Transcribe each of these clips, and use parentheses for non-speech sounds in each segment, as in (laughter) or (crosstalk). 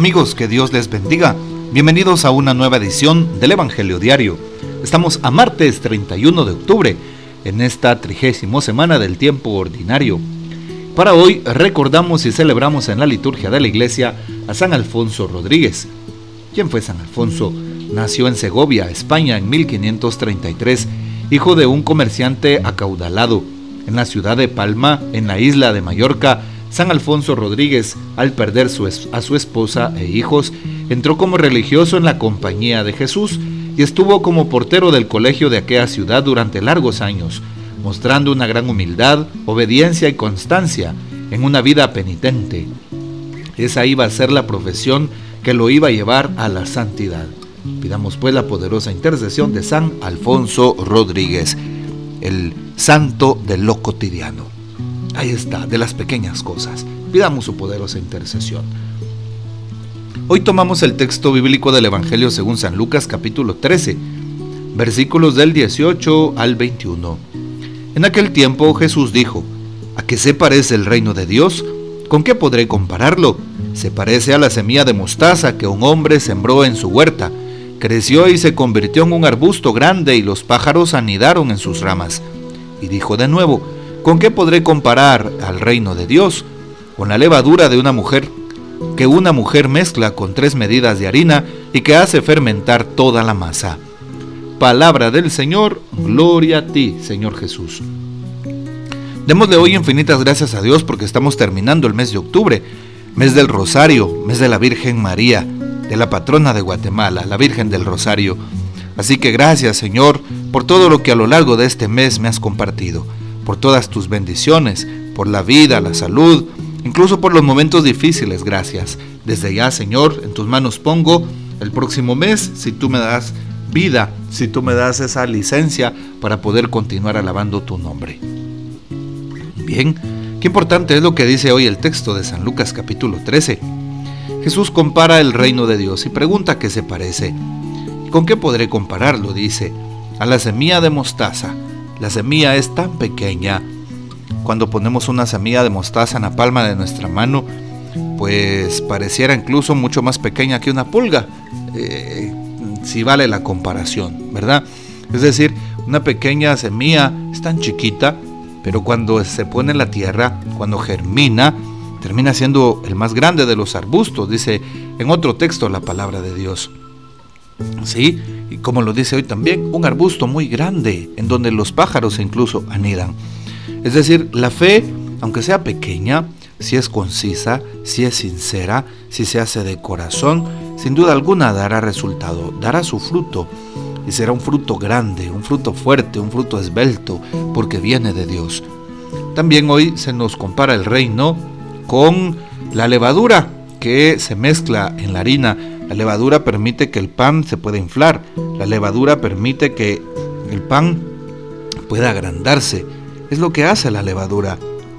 Amigos, que Dios les bendiga. Bienvenidos a una nueva edición del Evangelio Diario. Estamos a martes 31 de octubre, en esta trigésima semana del tiempo ordinario. Para hoy recordamos y celebramos en la liturgia de la iglesia a San Alfonso Rodríguez. ¿Quién fue San Alfonso? Nació en Segovia, España, en 1533, hijo de un comerciante acaudalado. En la ciudad de Palma, en la isla de Mallorca, San Alfonso Rodríguez, al perder a su esposa e hijos, entró como religioso en la compañía de Jesús y estuvo como portero del colegio de aquella ciudad durante largos años, mostrando una gran humildad, obediencia y constancia en una vida penitente. Esa iba a ser la profesión que lo iba a llevar a la santidad. Pidamos pues la poderosa intercesión de San Alfonso Rodríguez, el santo de lo cotidiano. Ahí está, de las pequeñas cosas. Pidamos su poderosa intercesión. Hoy tomamos el texto bíblico del Evangelio según San Lucas capítulo 13, versículos del 18 al 21. En aquel tiempo Jesús dijo, ¿a qué se parece el reino de Dios? ¿Con qué podré compararlo? Se parece a la semilla de mostaza que un hombre sembró en su huerta. Creció y se convirtió en un arbusto grande y los pájaros anidaron en sus ramas. Y dijo de nuevo, ¿Con qué podré comparar al reino de Dios? Con la levadura de una mujer que una mujer mezcla con tres medidas de harina y que hace fermentar toda la masa. Palabra del Señor, gloria a ti, Señor Jesús. Démosle hoy infinitas gracias a Dios porque estamos terminando el mes de octubre, mes del Rosario, mes de la Virgen María, de la patrona de Guatemala, la Virgen del Rosario. Así que gracias, Señor, por todo lo que a lo largo de este mes me has compartido por todas tus bendiciones, por la vida, la salud, incluso por los momentos difíciles, gracias. Desde ya, Señor, en tus manos pongo el próximo mes, si tú me das vida, si tú me das esa licencia para poder continuar alabando tu nombre. Bien, qué importante es lo que dice hoy el texto de San Lucas capítulo 13. Jesús compara el reino de Dios y pregunta qué se parece. ¿Con qué podré compararlo? Dice, a la semilla de mostaza la semilla es tan pequeña. Cuando ponemos una semilla de mostaza en la palma de nuestra mano, pues pareciera incluso mucho más pequeña que una pulga, eh, si vale la comparación, ¿verdad? Es decir, una pequeña semilla es tan chiquita, pero cuando se pone en la tierra, cuando germina, termina siendo el más grande de los arbustos, dice en otro texto la palabra de Dios. ¿Sí? Y como lo dice hoy también, un arbusto muy grande en donde los pájaros incluso anidan. Es decir, la fe, aunque sea pequeña, si es concisa, si es sincera, si se hace de corazón, sin duda alguna dará resultado, dará su fruto. Y será un fruto grande, un fruto fuerte, un fruto esbelto, porque viene de Dios. También hoy se nos compara el reino con la levadura que se mezcla en la harina la levadura permite que el pan se pueda inflar. La levadura permite que el pan pueda agrandarse. Es lo que hace la levadura.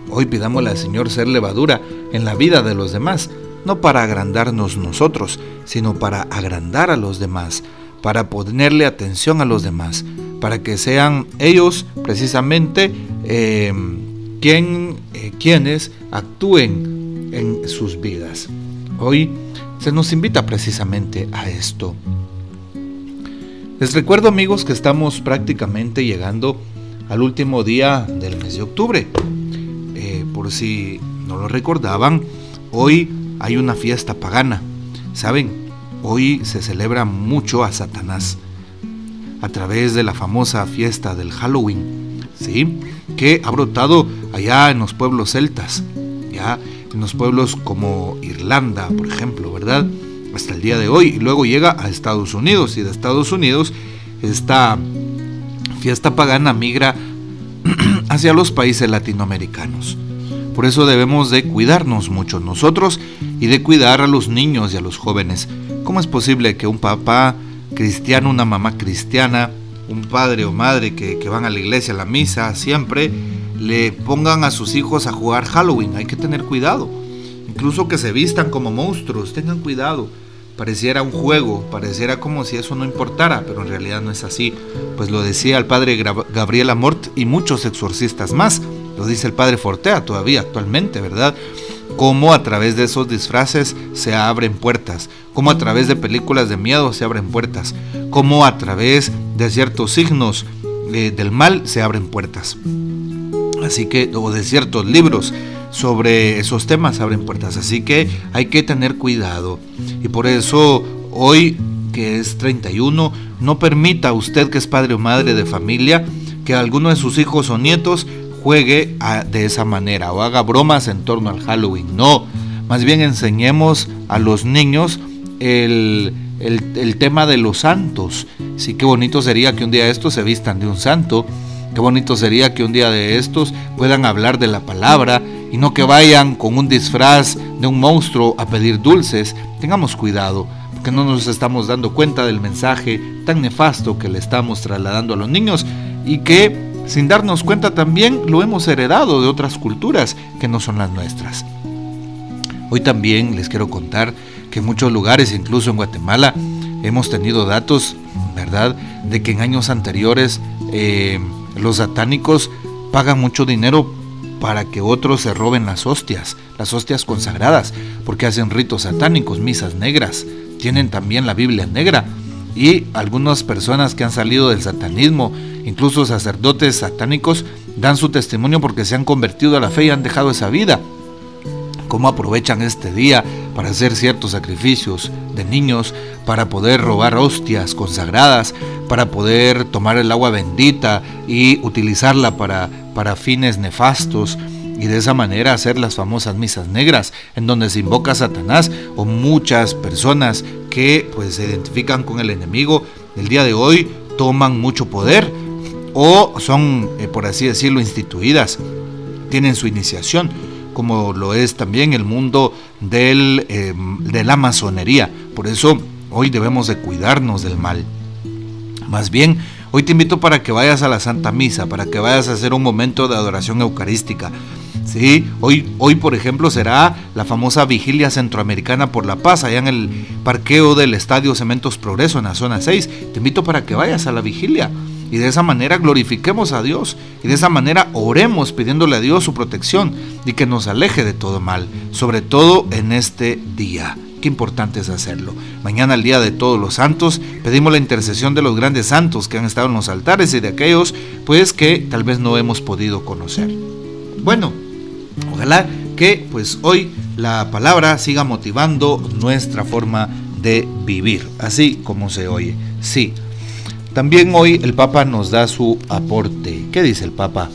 Hoy pidámosle al Señor ser levadura en la vida de los demás, no para agrandarnos nosotros, sino para agrandar a los demás, para ponerle atención a los demás, para que sean ellos precisamente eh, eh, quienes actúen en sus vidas. Hoy se nos invita precisamente a esto. Les recuerdo amigos que estamos prácticamente llegando al último día del mes de octubre. Eh, por si no lo recordaban, hoy hay una fiesta pagana. Saben, hoy se celebra mucho a Satanás a través de la famosa fiesta del Halloween, ¿sí? que ha brotado allá en los pueblos celtas. Ya en los pueblos como Irlanda, por ejemplo, ¿verdad? Hasta el día de hoy. Y luego llega a Estados Unidos y de Estados Unidos esta fiesta pagana migra (clears throat) hacia los países latinoamericanos. Por eso debemos de cuidarnos mucho nosotros y de cuidar a los niños y a los jóvenes. ¿Cómo es posible que un papá cristiano, una mamá cristiana, un padre o madre que, que van a la iglesia, a la misa, siempre le pongan a sus hijos a jugar Halloween. Hay que tener cuidado. Incluso que se vistan como monstruos, tengan cuidado. Pareciera un juego, pareciera como si eso no importara, pero en realidad no es así. Pues lo decía el padre Gabriel Amort y muchos exorcistas más. Lo dice el padre Fortea todavía actualmente, ¿verdad? cómo a través de esos disfraces se abren puertas, cómo a través de películas de miedo se abren puertas, cómo a través de ciertos signos eh, del mal se abren puertas. Así que, o de ciertos libros sobre esos temas abren puertas. Así que hay que tener cuidado. Y por eso hoy, que es 31, no permita usted que es padre o madre de familia que alguno de sus hijos o nietos juegue de esa manera o haga bromas en torno al Halloween. No, más bien enseñemos a los niños el, el, tema de los santos. Sí, qué bonito sería que un día estos se vistan de un santo. Qué bonito sería que un día de estos puedan hablar de la palabra y no que vayan con un disfraz de un monstruo a pedir dulces. Tengamos cuidado, porque no nos estamos dando cuenta del mensaje tan nefasto que le estamos trasladando a los niños y que sin darnos cuenta también lo hemos heredado de otras culturas que no son las nuestras. Hoy también les quiero contar que en muchos lugares, incluso en Guatemala, hemos tenido datos, ¿verdad?, de que en años anteriores eh, los satánicos pagan mucho dinero para que otros se roben las hostias, las hostias consagradas, porque hacen ritos satánicos, misas negras, tienen también la Biblia negra y algunas personas que han salido del satanismo, incluso sacerdotes satánicos, dan su testimonio porque se han convertido a la fe y han dejado esa vida. Cómo aprovechan este día para hacer ciertos sacrificios de niños, para poder robar hostias consagradas, para poder tomar el agua bendita y utilizarla para, para fines nefastos y de esa manera hacer las famosas misas negras, en donde se invoca a Satanás o muchas personas que pues se identifican con el enemigo el día de hoy toman mucho poder o son, eh, por así decirlo, instituidas, tienen su iniciación, como lo es también el mundo del, em, de la masonería. Por eso hoy debemos de cuidarnos del mal. Más bien, hoy te invito para que vayas a la Santa Misa, para que vayas a hacer un momento de adoración eucarística, Sí, hoy, hoy por ejemplo será la famosa vigilia centroamericana por la paz allá en el parqueo del Estadio Cementos Progreso en la zona 6. Te invito para que vayas a la vigilia y de esa manera glorifiquemos a Dios y de esa manera oremos pidiéndole a Dios su protección y que nos aleje de todo mal, sobre todo en este día. Qué importante es hacerlo. Mañana, el día de todos los santos, pedimos la intercesión de los grandes santos que han estado en los altares y de aquellos, pues que tal vez no hemos podido conocer. Bueno, Ojalá que pues hoy la palabra siga motivando nuestra forma de vivir, así como se oye. Sí. También hoy el Papa nos da su aporte. ¿Qué dice el Papa?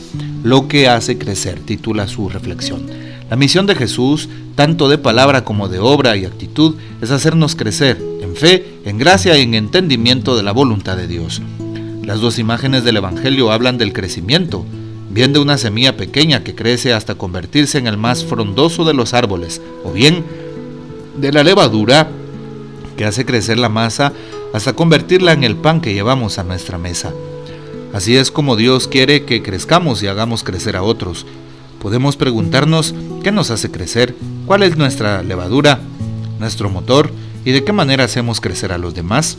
Lo que hace crecer, titula su reflexión. La misión de Jesús, tanto de palabra como de obra y actitud, es hacernos crecer en fe, en gracia y en entendimiento de la voluntad de Dios. Las dos imágenes del Evangelio hablan del crecimiento, bien de una semilla pequeña que crece hasta convertirse en el más frondoso de los árboles, o bien de la levadura que hace crecer la masa hasta convertirla en el pan que llevamos a nuestra mesa. Así es como Dios quiere que crezcamos y hagamos crecer a otros. Podemos preguntarnos qué nos hace crecer, cuál es nuestra levadura, nuestro motor y de qué manera hacemos crecer a los demás.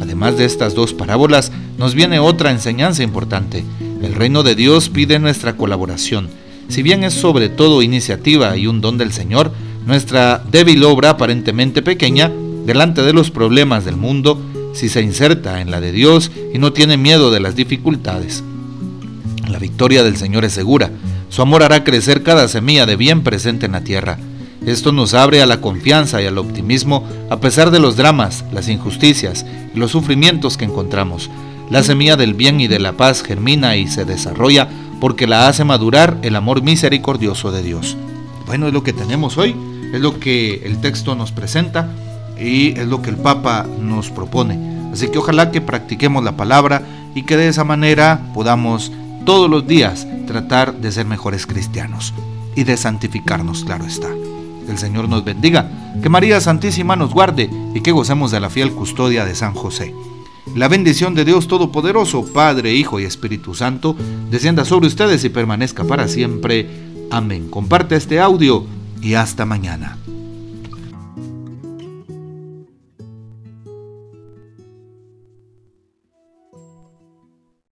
Además de estas dos parábolas, nos viene otra enseñanza importante. El reino de Dios pide nuestra colaboración. Si bien es sobre todo iniciativa y un don del Señor, nuestra débil obra aparentemente pequeña, delante de los problemas del mundo, si se inserta en la de Dios y no tiene miedo de las dificultades. La victoria del Señor es segura. Su amor hará crecer cada semilla de bien presente en la tierra. Esto nos abre a la confianza y al optimismo a pesar de los dramas, las injusticias y los sufrimientos que encontramos. La semilla del bien y de la paz germina y se desarrolla porque la hace madurar el amor misericordioso de Dios. Bueno, es lo que tenemos hoy, es lo que el texto nos presenta y es lo que el Papa nos propone. Así que ojalá que practiquemos la palabra y que de esa manera podamos todos los días tratar de ser mejores cristianos y de santificarnos, claro está. El Señor nos bendiga, que María Santísima nos guarde y que gocemos de la fiel custodia de San José. La bendición de Dios Todopoderoso, Padre, Hijo y Espíritu Santo, descienda sobre ustedes y permanezca para siempre. Amén. Comparte este audio y hasta mañana.